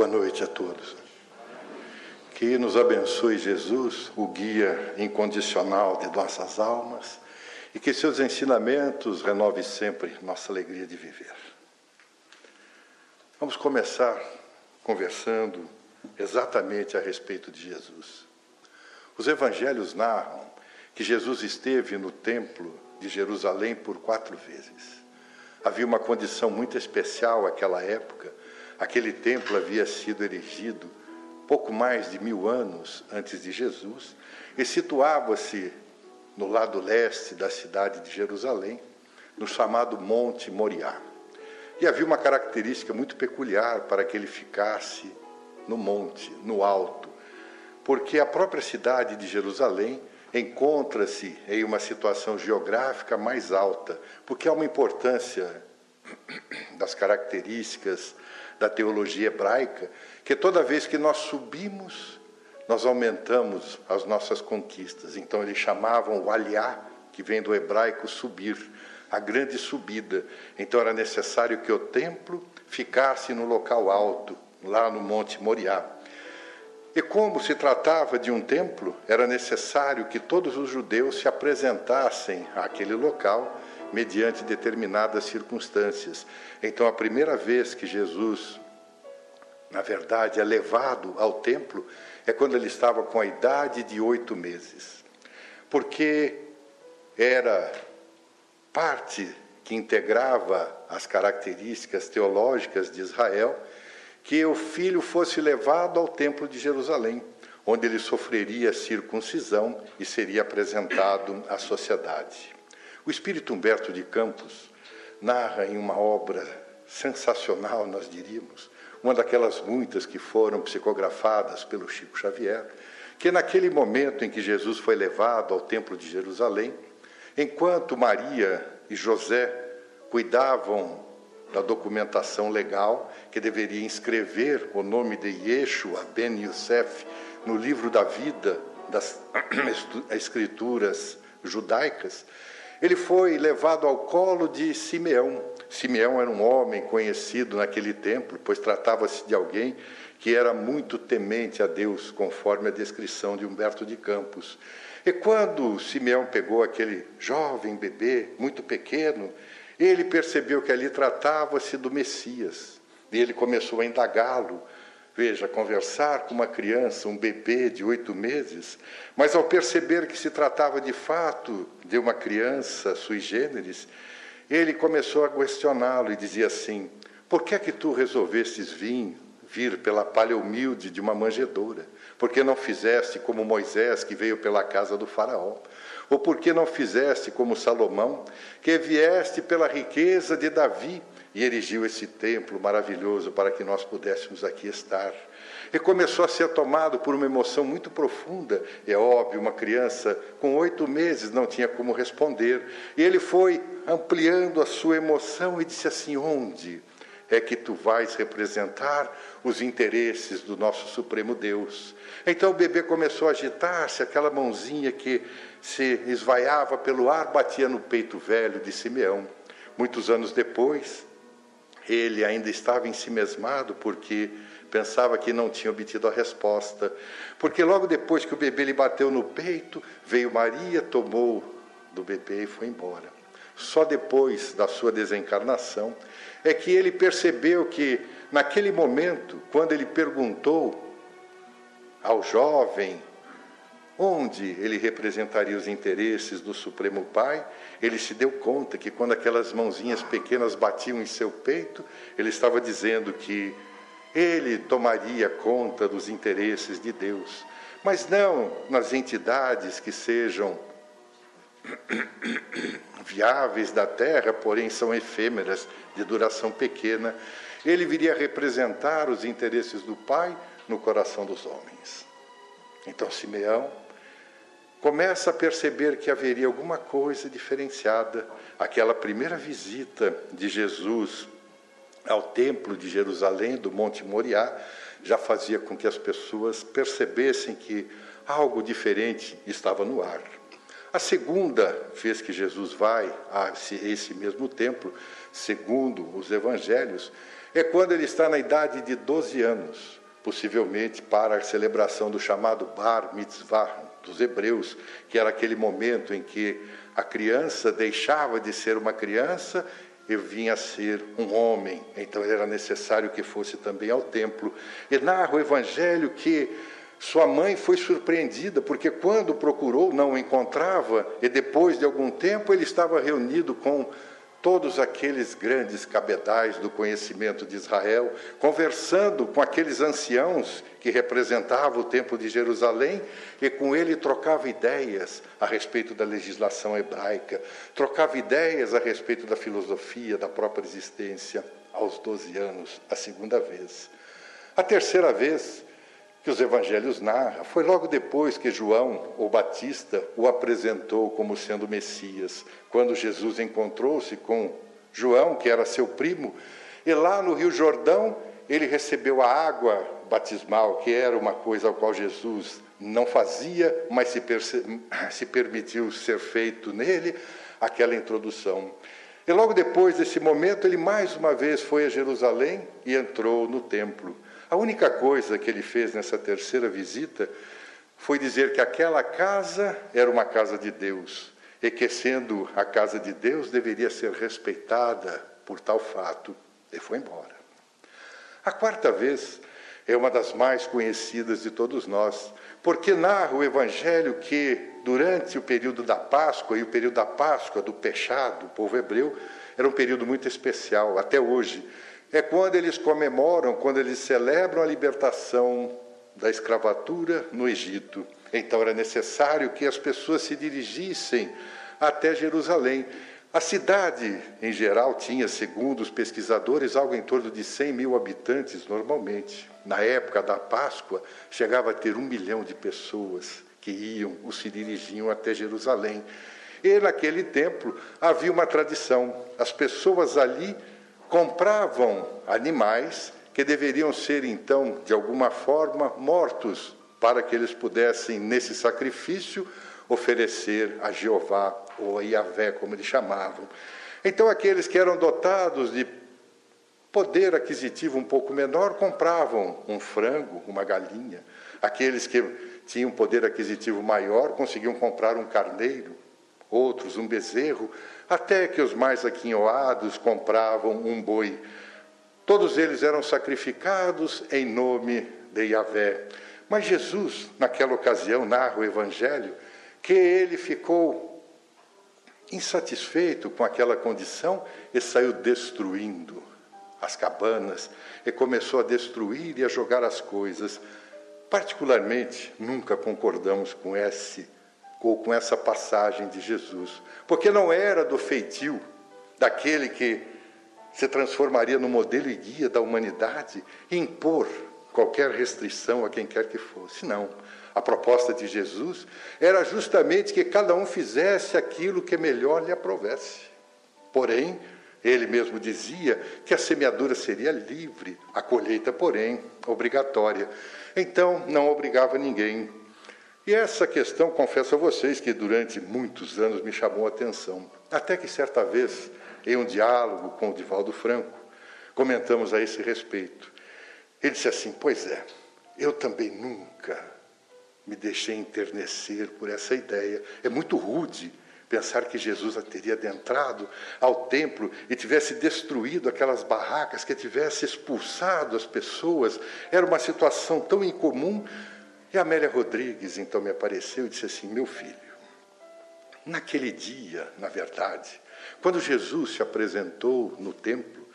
Boa noite a todos. Que nos abençoe Jesus, o guia incondicional de nossas almas, e que seus ensinamentos renove sempre nossa alegria de viver. Vamos começar conversando exatamente a respeito de Jesus. Os evangelhos narram que Jesus esteve no templo de Jerusalém por quatro vezes. Havia uma condição muito especial naquela época. Aquele templo havia sido erigido pouco mais de mil anos antes de Jesus e situava-se no lado leste da cidade de Jerusalém, no chamado Monte Moriá. E havia uma característica muito peculiar para que ele ficasse no monte, no alto, porque a própria cidade de Jerusalém encontra-se em uma situação geográfica mais alta, porque há uma importância das características da teologia hebraica, que toda vez que nós subimos, nós aumentamos as nossas conquistas. Então eles chamavam o aliá, que vem do hebraico subir, a grande subida. Então era necessário que o templo ficasse no local alto, lá no Monte Moriá. E como se tratava de um templo, era necessário que todos os judeus se apresentassem àquele local mediante determinadas circunstâncias. Então, a primeira vez que Jesus, na verdade, é levado ao templo é quando ele estava com a idade de oito meses, porque era parte que integrava as características teológicas de Israel que o filho fosse levado ao templo de Jerusalém, onde ele sofreria circuncisão e seria apresentado à sociedade. O espírito Humberto de Campos narra em uma obra sensacional, nós diríamos, uma daquelas muitas que foram psicografadas pelo Chico Xavier, que naquele momento em que Jesus foi levado ao templo de Jerusalém, enquanto Maria e José cuidavam da documentação legal, que deveria inscrever o nome de Yeshua ben Yosef no livro da vida das escrituras judaicas, ele foi levado ao colo de Simeão. Simeão era um homem conhecido naquele templo, pois tratava-se de alguém que era muito temente a Deus, conforme a descrição de Humberto de Campos. E quando Simeão pegou aquele jovem bebê, muito pequeno, ele percebeu que ali tratava-se do Messias. E ele começou a indagá-lo. Veja, conversar com uma criança, um bebê de oito meses, mas ao perceber que se tratava de fato de uma criança sui generis, ele começou a questioná-lo e dizia assim: Por que é que tu resolvestes vir, vir pela palha humilde de uma manjedoura? Por que não fizeste como Moisés, que veio pela casa do Faraó? Ou por que não fizeste como Salomão, que vieste pela riqueza de Davi e erigiu esse templo maravilhoso para que nós pudéssemos aqui estar? E começou a ser tomado por uma emoção muito profunda. É óbvio, uma criança com oito meses não tinha como responder. E ele foi ampliando a sua emoção e disse assim: Onde é que tu vais representar os interesses do nosso Supremo Deus? Então o bebê começou a agitar-se, aquela mãozinha que se esvaiava pelo ar batia no peito velho de Simeão. Muitos anos depois, ele ainda estava ensimesmado porque pensava que não tinha obtido a resposta. Porque logo depois que o bebê lhe bateu no peito, veio Maria, tomou do bebê e foi embora. Só depois da sua desencarnação é que ele percebeu que, naquele momento, quando ele perguntou ao jovem onde ele representaria os interesses do Supremo Pai, ele se deu conta que quando aquelas mãozinhas pequenas batiam em seu peito, ele estava dizendo que ele tomaria conta dos interesses de Deus, mas não nas entidades que sejam viáveis da terra, porém são efêmeras, de duração pequena. Ele viria representar os interesses do Pai no coração dos homens. Então Simeão começa a perceber que haveria alguma coisa diferenciada. Aquela primeira visita de Jesus ao templo de Jerusalém, do Monte Moriá, já fazia com que as pessoas percebessem que algo diferente estava no ar. A segunda vez que Jesus vai a esse mesmo templo segundo os evangelhos, é quando ele está na idade de 12 anos, possivelmente para a celebração do chamado Bar Mitzvah dos hebreus, que era aquele momento em que a criança deixava de ser uma criança e vinha a ser um homem. Então era necessário que fosse também ao templo. E narra o evangelho que sua mãe foi surpreendida, porque quando procurou não o encontrava, e depois de algum tempo ele estava reunido com todos aqueles grandes cabedais do conhecimento de Israel, conversando com aqueles anciãos que representavam o Templo de Jerusalém, e com ele trocava ideias a respeito da legislação hebraica, trocava ideias a respeito da filosofia, da própria existência, aos 12 anos, a segunda vez. A terceira vez, que os evangelhos narram, foi logo depois que João, o Batista, o apresentou como sendo Messias, quando Jesus encontrou-se com João, que era seu primo, e lá no Rio Jordão ele recebeu a água batismal, que era uma coisa ao qual Jesus não fazia, mas se, se permitiu ser feito nele, aquela introdução. E logo depois desse momento, ele mais uma vez foi a Jerusalém e entrou no templo. A única coisa que ele fez nessa terceira visita foi dizer que aquela casa era uma casa de Deus e que, sendo a casa de Deus, deveria ser respeitada por tal fato. E foi embora. A quarta vez é uma das mais conhecidas de todos nós, porque narra o Evangelho que, durante o período da Páscoa, e o período da Páscoa do pechado, do povo hebreu, era um período muito especial, até hoje é quando eles comemoram, quando eles celebram a libertação da escravatura no Egito. Então era necessário que as pessoas se dirigissem até Jerusalém. A cidade, em geral, tinha, segundo os pesquisadores, algo em torno de 100 mil habitantes normalmente. Na época da Páscoa, chegava a ter um milhão de pessoas que iam ou se dirigiam até Jerusalém. E naquele templo havia uma tradição: as pessoas ali compravam animais que deveriam ser, então, de alguma forma, mortos, para que eles pudessem, nesse sacrifício, oferecer a Jeová, ou a Yahvé, como eles chamavam. Então, aqueles que eram dotados de poder aquisitivo um pouco menor compravam um frango, uma galinha. Aqueles que tinham poder aquisitivo maior conseguiam comprar um carneiro, outros um bezerro até que os mais aquinhoados compravam um boi. Todos eles eram sacrificados em nome de Yahvé. Mas Jesus, naquela ocasião, narra o Evangelho, que ele ficou insatisfeito com aquela condição e saiu destruindo as cabanas e começou a destruir e a jogar as coisas. Particularmente, nunca concordamos com esse ou com essa passagem de Jesus, porque não era do feitio daquele que se transformaria no modelo e guia da humanidade impor qualquer restrição a quem quer que fosse. Não. A proposta de Jesus era justamente que cada um fizesse aquilo que melhor lhe aprovesse. Porém, ele mesmo dizia que a semeadura seria livre, a colheita, porém, obrigatória. Então, não obrigava ninguém e essa questão, confesso a vocês, que durante muitos anos me chamou a atenção. Até que certa vez, em um diálogo com o Divaldo Franco, comentamos a esse respeito. Ele disse assim: Pois é, eu também nunca me deixei enternecer por essa ideia. É muito rude pensar que Jesus teria adentrado ao templo e tivesse destruído aquelas barracas, que tivesse expulsado as pessoas. Era uma situação tão incomum e a Amélia Rodrigues então me apareceu e disse assim: Meu filho, naquele dia, na verdade, quando Jesus se apresentou no templo,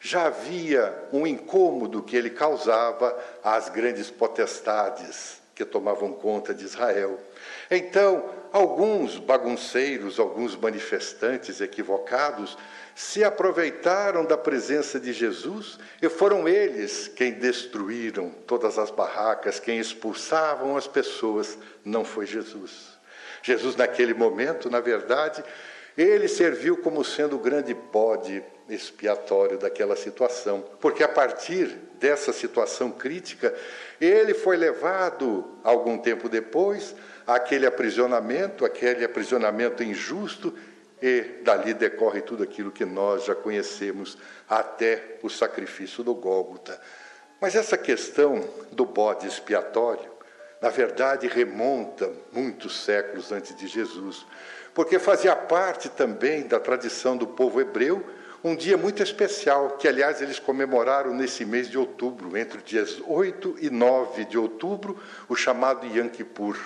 já havia um incômodo que ele causava às grandes potestades que tomavam conta de Israel. Então, alguns bagunceiros, alguns manifestantes equivocados, se aproveitaram da presença de Jesus e foram eles quem destruíram todas as barracas, quem expulsavam as pessoas, não foi Jesus. Jesus, naquele momento, na verdade, ele serviu como sendo o grande bode expiatório daquela situação, porque a partir dessa situação crítica, ele foi levado, algum tempo depois, àquele aprisionamento, aquele aprisionamento injusto, e dali decorre tudo aquilo que nós já conhecemos, até o sacrifício do Gólgota. Mas essa questão do bode expiatório, na verdade, remonta muitos séculos antes de Jesus, porque fazia parte também da tradição do povo hebreu um dia muito especial, que aliás eles comemoraram nesse mês de outubro, entre os dias 8 e 9 de outubro, o chamado Yom Kippur.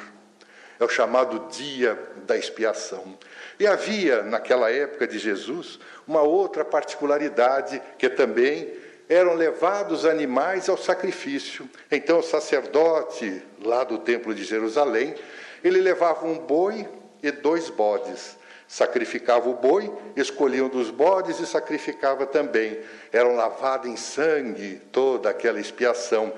É o chamado dia da expiação. E havia, naquela época de Jesus, uma outra particularidade que também eram levados animais ao sacrifício. Então o sacerdote lá do templo de Jerusalém, ele levava um boi e dois bodes. Sacrificava o boi, escolhia um dos bodes e sacrificava também. Eram lavados em sangue toda aquela expiação.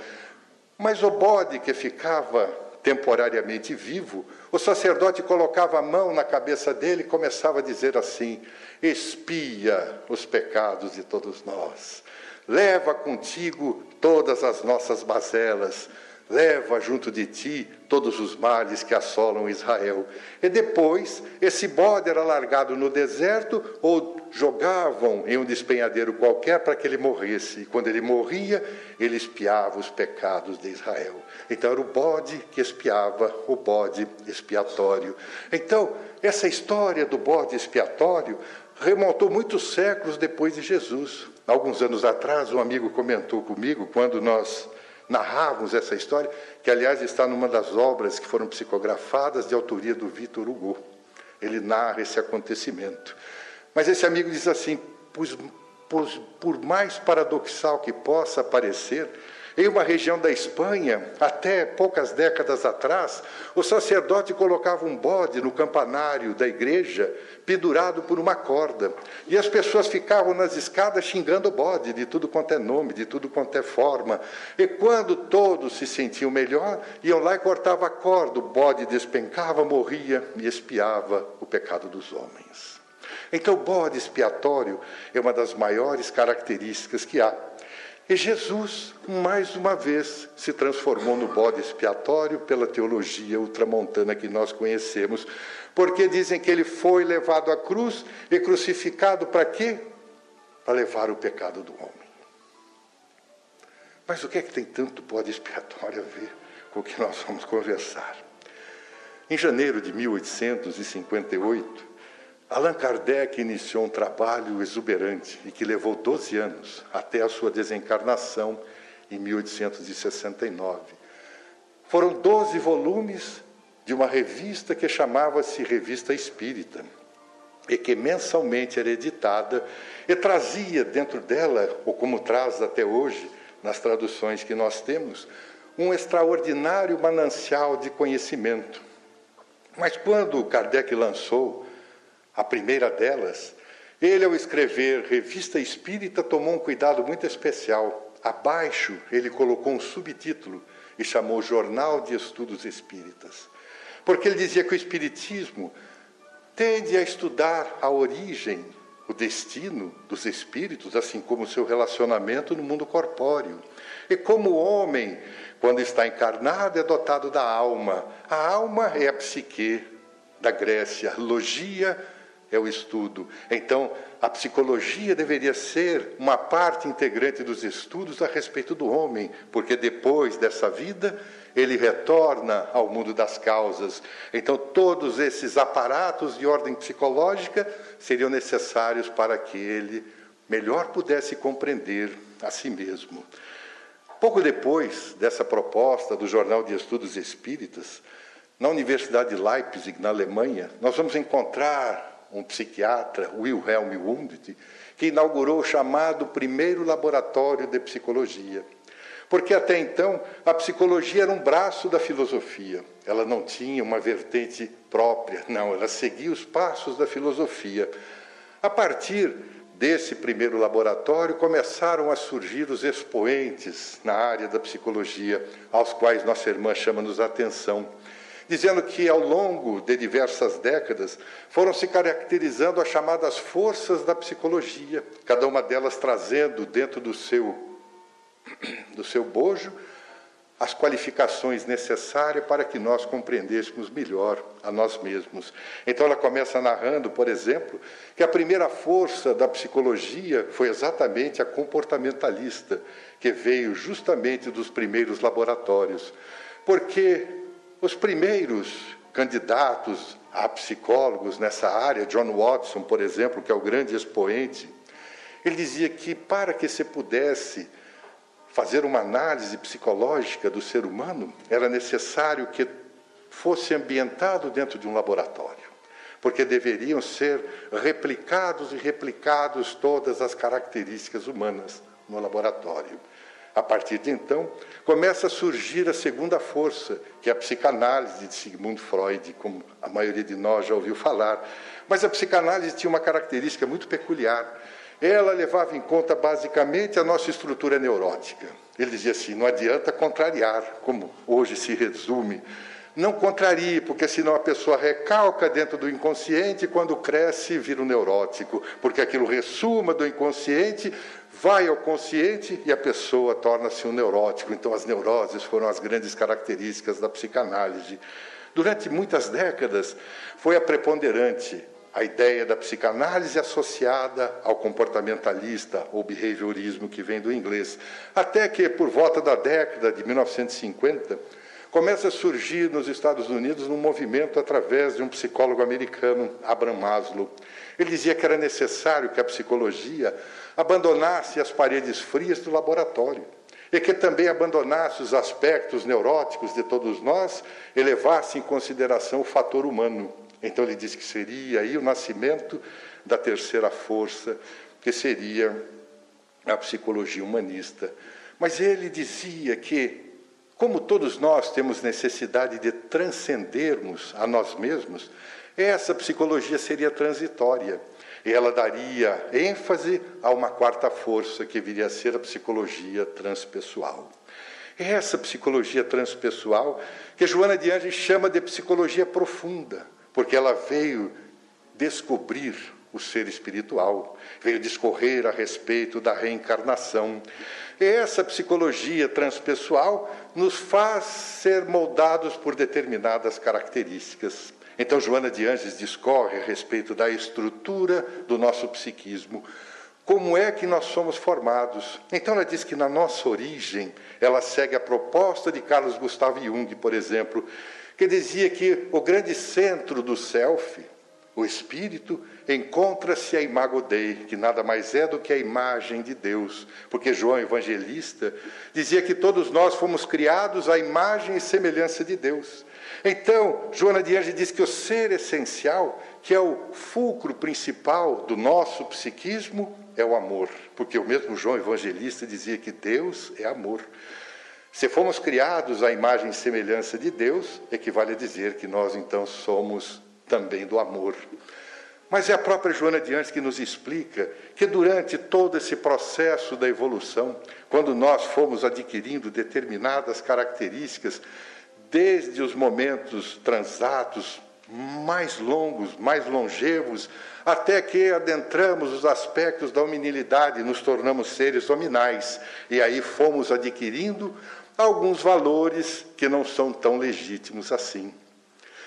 Mas o bode que ficava temporariamente vivo, o sacerdote colocava a mão na cabeça dele e começava a dizer assim: Espia os pecados de todos nós, leva contigo todas as nossas mazelas, leva junto de ti todos os males que assolam Israel. E depois, esse bode era largado no deserto ou jogavam em um despenhadeiro qualquer para que ele morresse. E quando ele morria, ele espiava os pecados de Israel. Então era o bode que espiava, o bode expiatório. Então, essa história do bode expiatório remontou muitos séculos depois de Jesus. Alguns anos atrás, um amigo comentou comigo, quando nós narrávamos essa história, que aliás está numa das obras que foram psicografadas de autoria do Vitor Hugo. Ele narra esse acontecimento. Mas esse amigo diz assim: por, por, mais paradoxal que possa parecer, em uma região da Espanha, até poucas décadas atrás, o sacerdote colocava um bode no campanário da igreja, pendurado por uma corda. E as pessoas ficavam nas escadas xingando o bode, de tudo quanto é nome, de tudo quanto é forma. E quando todos se sentiam melhor, iam lá e cortavam a corda, o bode despencava, morria e espiava o pecado dos homens. Então, o bode expiatório é uma das maiores características que há e Jesus, mais uma vez, se transformou no bode expiatório pela teologia ultramontana que nós conhecemos, porque dizem que ele foi levado à cruz e crucificado para quê? Para levar o pecado do homem. Mas o que é que tem tanto bode expiatório a ver com o que nós vamos conversar? Em janeiro de 1858, Allan Kardec iniciou um trabalho exuberante e que levou 12 anos até a sua desencarnação em 1869. Foram 12 volumes de uma revista que chamava-se Revista Espírita e que mensalmente era editada e trazia dentro dela, ou como traz até hoje nas traduções que nós temos, um extraordinário manancial de conhecimento. Mas quando Kardec lançou a primeira delas, ele, ao escrever Revista Espírita, tomou um cuidado muito especial. Abaixo, ele colocou um subtítulo e chamou Jornal de Estudos Espíritas. Porque ele dizia que o Espiritismo tende a estudar a origem, o destino dos espíritos, assim como o seu relacionamento no mundo corpóreo. E como o homem, quando está encarnado, é dotado da alma. A alma é a psique da Grécia, logia é o estudo. Então, a psicologia deveria ser uma parte integrante dos estudos a respeito do homem, porque depois dessa vida ele retorna ao mundo das causas. Então, todos esses aparatos de ordem psicológica seriam necessários para que ele melhor pudesse compreender a si mesmo. Pouco depois dessa proposta do Jornal de Estudos Espíritas, na Universidade de Leipzig, na Alemanha, nós vamos encontrar um psiquiatra, Wilhelm Wundt, que inaugurou o chamado primeiro laboratório de psicologia. Porque até então a psicologia era um braço da filosofia, ela não tinha uma vertente própria, não, ela seguia os passos da filosofia. A partir desse primeiro laboratório começaram a surgir os expoentes na área da psicologia, aos quais nossa irmã chama-nos a atenção dizendo que ao longo de diversas décadas foram se caracterizando as chamadas forças da psicologia, cada uma delas trazendo dentro do seu do seu bojo as qualificações necessárias para que nós compreendêssemos melhor a nós mesmos. Então ela começa narrando, por exemplo, que a primeira força da psicologia foi exatamente a comportamentalista, que veio justamente dos primeiros laboratórios. Porque os primeiros candidatos a psicólogos nessa área, John Watson, por exemplo, que é o grande expoente, ele dizia que para que se pudesse fazer uma análise psicológica do ser humano, era necessário que fosse ambientado dentro de um laboratório, porque deveriam ser replicados e replicados todas as características humanas no laboratório. A partir de então, começa a surgir a segunda força, que é a psicanálise de Sigmund Freud, como a maioria de nós já ouviu falar. Mas a psicanálise tinha uma característica muito peculiar ela levava em conta basicamente a nossa estrutura neurótica. Ele dizia assim: não adianta contrariar, como hoje se resume. Não contrarie, porque senão a pessoa recalca dentro do inconsciente e quando cresce vira um neurótico, porque aquilo ressuma do inconsciente, vai ao consciente e a pessoa torna-se um neurótico. Então as neuroses foram as grandes características da psicanálise. Durante muitas décadas foi a preponderante a ideia da psicanálise associada ao comportamentalista ou behaviorismo que vem do inglês. Até que, por volta da década de 1950, começa a surgir nos Estados Unidos um movimento através de um psicólogo americano, Abraham Maslow. Ele dizia que era necessário que a psicologia abandonasse as paredes frias do laboratório e que também abandonasse os aspectos neuróticos de todos nós e levasse em consideração o fator humano. Então ele diz que seria aí o nascimento da terceira força, que seria a psicologia humanista. Mas ele dizia que, como todos nós temos necessidade de transcendermos a nós mesmos, essa psicologia seria transitória. E ela daria ênfase a uma quarta força, que viria a ser a psicologia transpessoal. Essa psicologia transpessoal, que Joana de Anjos chama de psicologia profunda, porque ela veio descobrir o ser espiritual, veio discorrer a respeito da reencarnação. E essa psicologia transpessoal nos faz ser moldados por determinadas características. Então, Joana de Anjos discorre a respeito da estrutura do nosso psiquismo, como é que nós somos formados. Então, ela diz que na nossa origem, ela segue a proposta de Carlos Gustavo Jung, por exemplo, que dizia que o grande centro do self, o espírito, encontra-se a imago Dei, que nada mais é do que a imagem de Deus, porque João Evangelista dizia que todos nós fomos criados à imagem e semelhança de Deus. Então, Joana de diz que o ser essencial, que é o fulcro principal do nosso psiquismo, é o amor, porque o mesmo João Evangelista dizia que Deus é amor. Se fomos criados à imagem e semelhança de Deus, equivale a dizer que nós então somos também do amor. Mas é a própria Joana de Anjos que nos explica que durante todo esse processo da evolução, quando nós fomos adquirindo determinadas características, desde os momentos transatos mais longos, mais longevos, até que adentramos os aspectos da hominilidade, nos tornamos seres hominais, e aí fomos adquirindo alguns valores que não são tão legítimos assim.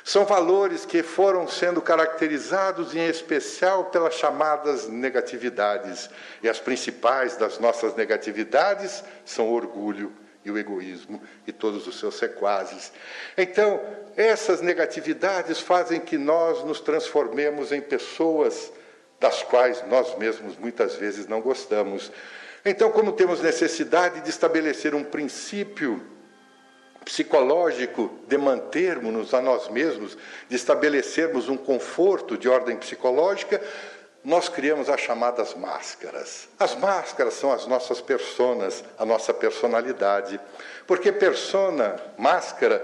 São valores que foram sendo caracterizados em especial pelas chamadas negatividades. E as principais das nossas negatividades são o orgulho e o egoísmo e todos os seus sequazes. Então, essas negatividades fazem que nós nos transformemos em pessoas das quais nós mesmos muitas vezes não gostamos. Então, como temos necessidade de estabelecer um princípio psicológico de mantermos-nos a nós mesmos, de estabelecermos um conforto de ordem psicológica, nós criamos as chamadas máscaras. As máscaras são as nossas personas, a nossa personalidade. Porque persona, máscara,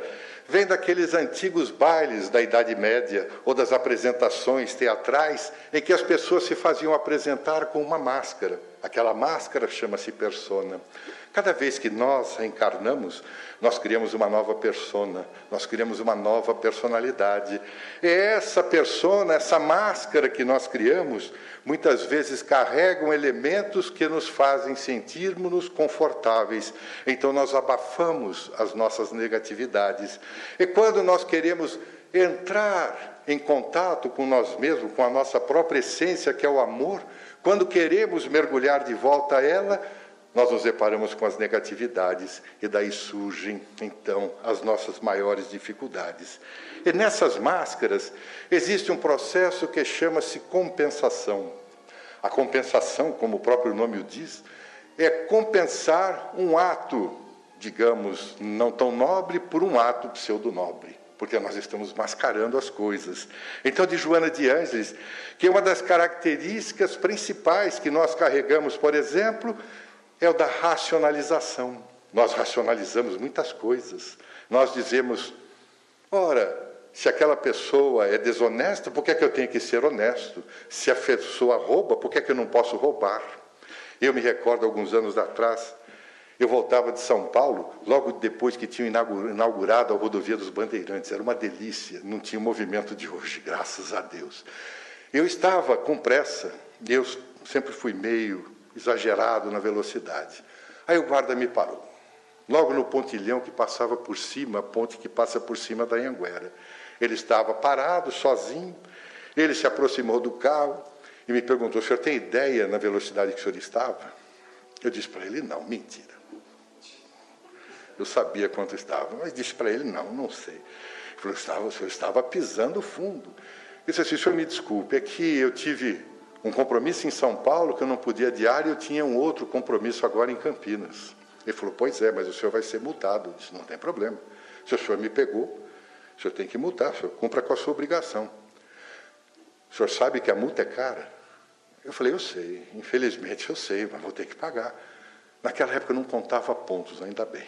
vem daqueles antigos bailes da Idade Média ou das apresentações teatrais em que as pessoas se faziam apresentar com uma máscara. Aquela máscara chama-se persona. Cada vez que nós reencarnamos, nós criamos uma nova persona, nós criamos uma nova personalidade. E essa persona, essa máscara que nós criamos, muitas vezes carregam elementos que nos fazem sentirmos confortáveis. Então nós abafamos as nossas negatividades. E quando nós queremos entrar em contato com nós mesmos, com a nossa própria essência, que é o amor, quando queremos mergulhar de volta a ela, nós nos deparamos com as negatividades e daí surgem então as nossas maiores dificuldades. E nessas máscaras existe um processo que chama-se compensação. A compensação, como o próprio nome o diz, é compensar um ato, digamos, não tão nobre por um ato pseudo-nobre porque nós estamos mascarando as coisas. Então, de Joana de Ângeles, que é uma das características principais que nós carregamos, por exemplo, é o da racionalização. Nós racionalizamos muitas coisas. Nós dizemos, ora, se aquela pessoa é desonesta, por que, é que eu tenho que ser honesto? Se a pessoa rouba, por que, é que eu não posso roubar? Eu me recordo, alguns anos atrás, eu voltava de São Paulo, logo depois que tinham inaugurado a rodovia dos Bandeirantes. Era uma delícia, não tinha o movimento de hoje, graças a Deus. Eu estava com pressa, eu sempre fui meio exagerado na velocidade. Aí o guarda me parou, logo no pontilhão que passava por cima, a ponte que passa por cima da Anhanguera. Ele estava parado, sozinho, ele se aproximou do carro e me perguntou: o senhor tem ideia na velocidade que o senhor estava? Eu disse para ele: não, mentira. Eu sabia quanto estava, mas disse para ele: não, não sei. Ele falou: estava, o senhor estava pisando fundo. Eu disse assim: senhor, me desculpe, é que eu tive um compromisso em São Paulo que eu não podia adiar e eu tinha um outro compromisso agora em Campinas. Ele falou: pois é, mas o senhor vai ser multado. Eu disse: não tem problema. Se o senhor me pegou, o senhor tem que multar, o senhor cumpra com a sua obrigação. O senhor sabe que a multa é cara? Eu falei: eu sei, infelizmente eu sei, mas vou ter que pagar. Naquela época eu não contava pontos, ainda bem.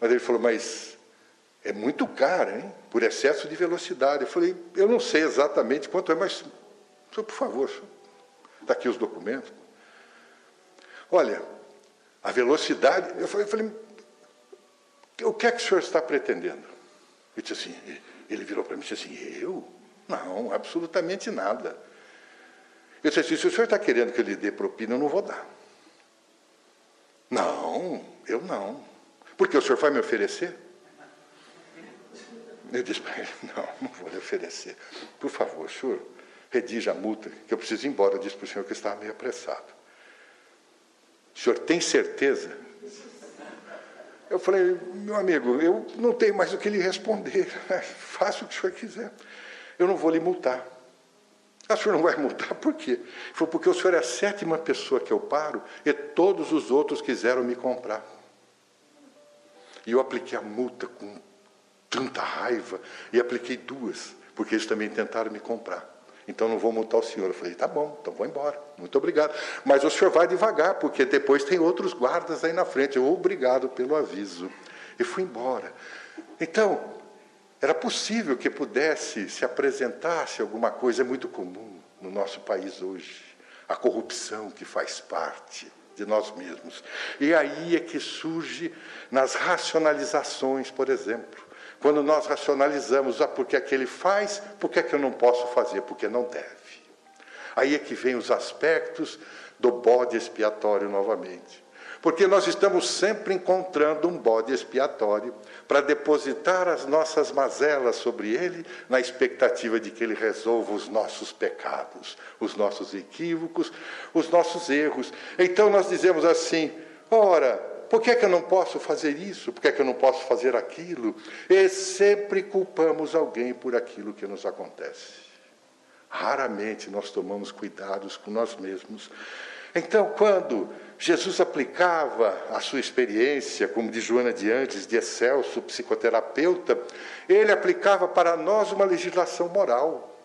Mas ele falou, mas é muito caro, hein? Por excesso de velocidade. Eu falei, eu não sei exatamente quanto é, mas, senhor, por favor, está aqui os documentos. Olha, a velocidade. Eu falei, eu falei, o que é que o senhor está pretendendo? Ele disse assim, ele virou para mim e disse assim, eu? Não, absolutamente nada. Eu disse assim, se o senhor está querendo que eu lhe dê propina, eu não vou dar. Não, eu não. Porque o senhor vai me oferecer? Eu disse para ele, não, não vou lhe oferecer. Por favor, senhor, redija a multa, que eu preciso ir embora. Eu disse para o senhor que estava meio apressado. O senhor tem certeza? Eu falei, meu amigo, eu não tenho mais o que lhe responder. Faça o que o senhor quiser. Eu não vou lhe multar. Ah, o senhor não vai multar? Por quê? Falou, porque o senhor é a sétima pessoa que eu paro e todos os outros quiseram me comprar. E eu apliquei a multa com tanta raiva, e apliquei duas, porque eles também tentaram me comprar. Então não vou multar o senhor. Eu falei, tá bom, então vou embora. Muito obrigado. Mas o senhor vai devagar, porque depois tem outros guardas aí na frente. Eu, obrigado pelo aviso. E fui embora. Então, era possível que pudesse se apresentasse alguma coisa, é muito comum no nosso país hoje. A corrupção que faz parte de nós mesmos. E aí é que surge nas racionalizações, por exemplo. Quando nós racionalizamos, ah, porque é que ele faz, por que é que eu não posso fazer? Porque não deve. Aí é que vem os aspectos do bode expiatório novamente. Porque nós estamos sempre encontrando um bode expiatório para depositar as nossas mazelas sobre ele, na expectativa de que ele resolva os nossos pecados, os nossos equívocos, os nossos erros. Então nós dizemos assim: ora, por que, é que eu não posso fazer isso? Por que, é que eu não posso fazer aquilo? E sempre culpamos alguém por aquilo que nos acontece. Raramente nós tomamos cuidados com nós mesmos. Então, quando Jesus aplicava a sua experiência, como de Joana de Andes, de Excelso, psicoterapeuta, ele aplicava para nós uma legislação moral.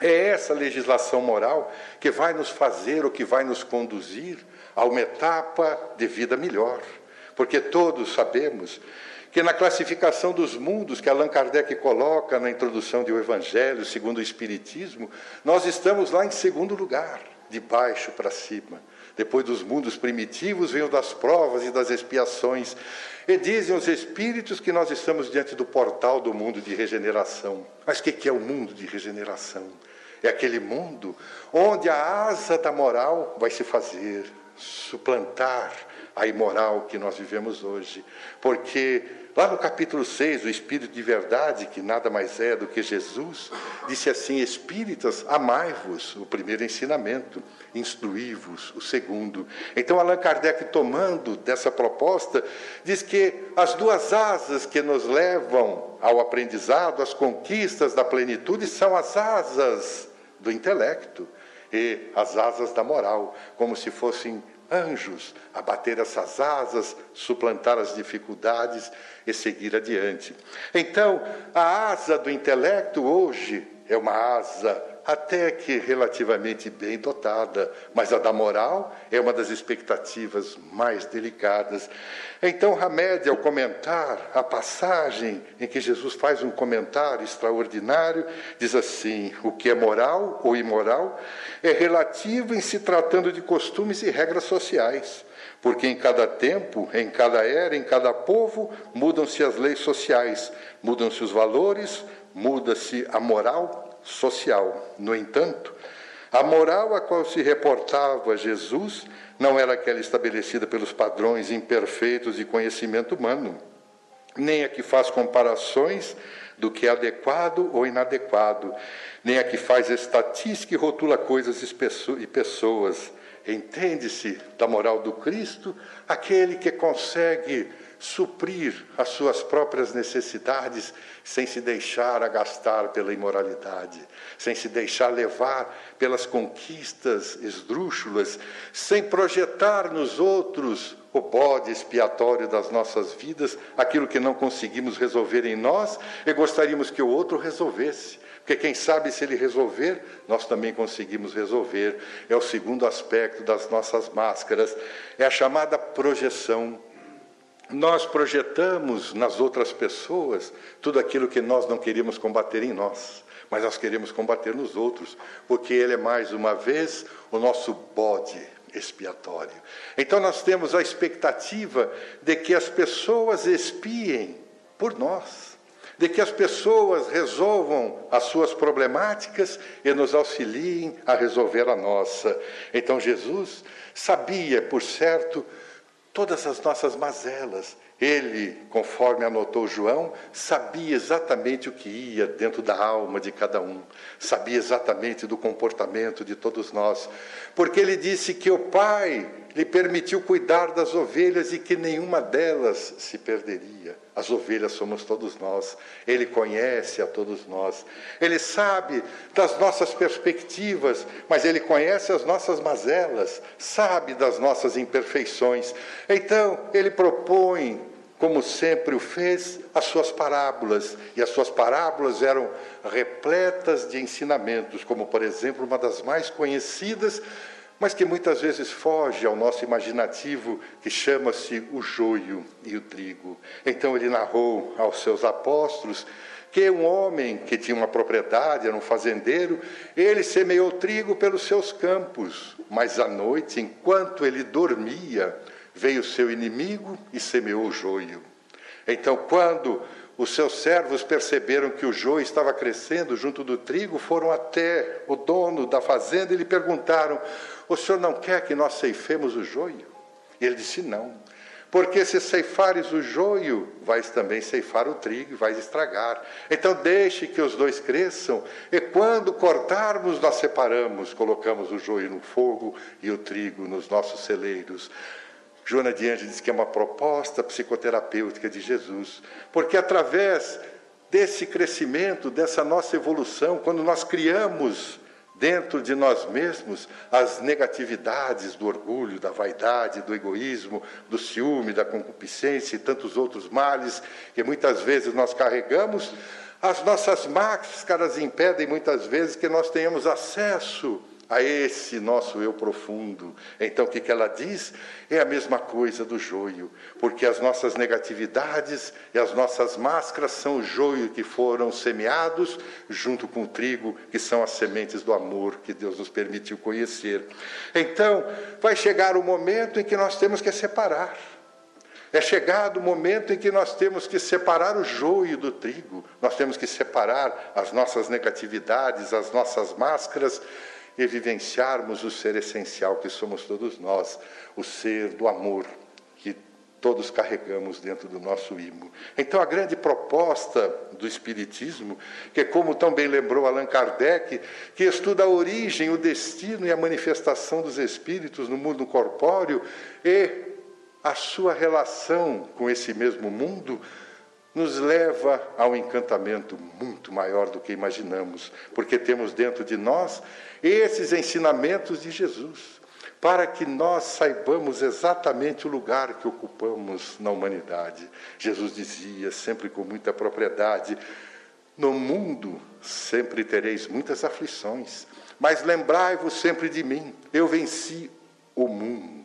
É essa legislação moral que vai nos fazer ou que vai nos conduzir a uma etapa de vida melhor. Porque todos sabemos que na classificação dos mundos que Allan Kardec coloca na introdução do Evangelho, segundo o Espiritismo, nós estamos lá em segundo lugar, de baixo para cima. Depois dos mundos primitivos, vem o das provas e das expiações. E dizem os espíritos que nós estamos diante do portal do mundo de regeneração. Mas o que é o mundo de regeneração? É aquele mundo onde a asa da moral vai se fazer, suplantar a imoral que nós vivemos hoje. Porque Lá no capítulo 6, o Espírito de Verdade, que nada mais é do que Jesus, disse assim: Espíritas, amai-vos, o primeiro ensinamento, instruí-vos, o segundo. Então, Allan Kardec, tomando dessa proposta, diz que as duas asas que nos levam ao aprendizado, às conquistas da plenitude, são as asas do intelecto e as asas da moral, como se fossem anjos a bater essas asas, suplantar as dificuldades e seguir adiante. Então, a asa do intelecto hoje é uma asa até que relativamente bem dotada, mas a da moral é uma das expectativas mais delicadas. Então, Hamed, ao comentar a passagem em que Jesus faz um comentário extraordinário, diz assim: o que é moral ou imoral é relativo em se tratando de costumes e regras sociais. Porque em cada tempo, em cada era, em cada povo, mudam-se as leis sociais, mudam-se os valores, muda-se a moral social. No entanto, a moral a qual se reportava Jesus não era aquela estabelecida pelos padrões imperfeitos de conhecimento humano, nem a que faz comparações do que é adequado ou inadequado, nem a que faz estatística e rotula coisas e pessoas. Entende-se da moral do Cristo aquele que consegue suprir as suas próprias necessidades sem se deixar agastar pela imoralidade, sem se deixar levar pelas conquistas esdrúxulas, sem projetar nos outros o bode expiatório das nossas vidas, aquilo que não conseguimos resolver em nós e gostaríamos que o outro resolvesse. Porque quem sabe se ele resolver, nós também conseguimos resolver. É o segundo aspecto das nossas máscaras, é a chamada projeção nós projetamos nas outras pessoas tudo aquilo que nós não queríamos combater em nós, mas nós queremos combater nos outros, porque ele é mais uma vez o nosso bode expiatório. Então nós temos a expectativa de que as pessoas expiem por nós, de que as pessoas resolvam as suas problemáticas e nos auxiliem a resolver a nossa. Então Jesus sabia, por certo, todas as nossas mazelas. Ele, conforme anotou João, sabia exatamente o que ia dentro da alma de cada um, sabia exatamente do comportamento de todos nós, porque ele disse que o Pai lhe permitiu cuidar das ovelhas e que nenhuma delas se perderia. As ovelhas somos todos nós, Ele conhece a todos nós, Ele sabe das nossas perspectivas, mas Ele conhece as nossas mazelas, sabe das nossas imperfeições. Então, Ele propõe, como sempre o fez, as suas parábolas, e as suas parábolas eram repletas de ensinamentos, como, por exemplo, uma das mais conhecidas mas que muitas vezes foge ao nosso imaginativo, que chama-se o joio e o trigo. Então ele narrou aos seus apóstolos que um homem que tinha uma propriedade, era um fazendeiro, ele semeou trigo pelos seus campos, mas à noite, enquanto ele dormia, veio seu inimigo e semeou o joio. Então, quando os seus servos perceberam que o joio estava crescendo junto do trigo, foram até o dono da fazenda e lhe perguntaram: O senhor não quer que nós ceifemos o joio? E ele disse: Não. Porque se ceifares o joio, vais também ceifar o trigo e vais estragar. Então deixe que os dois cresçam, e quando cortarmos, nós separamos, colocamos o joio no fogo e o trigo nos nossos celeiros. Joana de Anjos diz que é uma proposta psicoterapêutica de Jesus, porque através desse crescimento, dessa nossa evolução, quando nós criamos dentro de nós mesmos as negatividades do orgulho, da vaidade, do egoísmo, do ciúme, da concupiscência e tantos outros males que muitas vezes nós carregamos, as nossas máscaras impedem muitas vezes que nós tenhamos acesso a esse nosso eu profundo. Então, o que, ela diz? É a mesma coisa do joio, porque as nossas negatividades e as nossas máscaras são o joio que foram semeados junto com o trigo, que são as sementes do amor que Deus nos permitiu conhecer. Então, vai chegar o momento em que nós temos que separar. É chegado o momento em que nós temos que separar o joio do trigo, nós temos que separar as nossas negatividades, as nossas máscaras e vivenciarmos o ser essencial que somos todos nós, o ser do amor que todos carregamos dentro do nosso imo. Então, a grande proposta do Espiritismo, que é como tão bem lembrou Allan Kardec, que estuda a origem, o destino e a manifestação dos espíritos no mundo corpóreo, e a sua relação com esse mesmo mundo nos leva a um encantamento muito maior do que imaginamos, porque temos dentro de nós esses ensinamentos de Jesus, para que nós saibamos exatamente o lugar que ocupamos na humanidade. Jesus dizia, sempre com muita propriedade: No mundo sempre tereis muitas aflições, mas lembrai-vos sempre de mim, eu venci o mundo.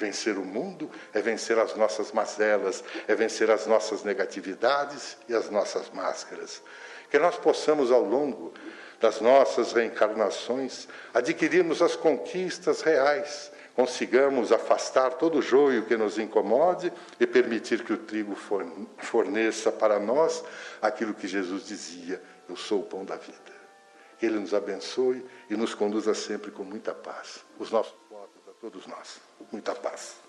Vencer o mundo é vencer as nossas mazelas, é vencer as nossas negatividades e as nossas máscaras. Que nós possamos, ao longo das nossas reencarnações, adquirirmos as conquistas reais, consigamos afastar todo o joio que nos incomode e permitir que o trigo forneça para nós aquilo que Jesus dizia: Eu sou o pão da vida. Que Ele nos abençoe e nos conduza sempre com muita paz. Os nossos todos nós. Muita paz.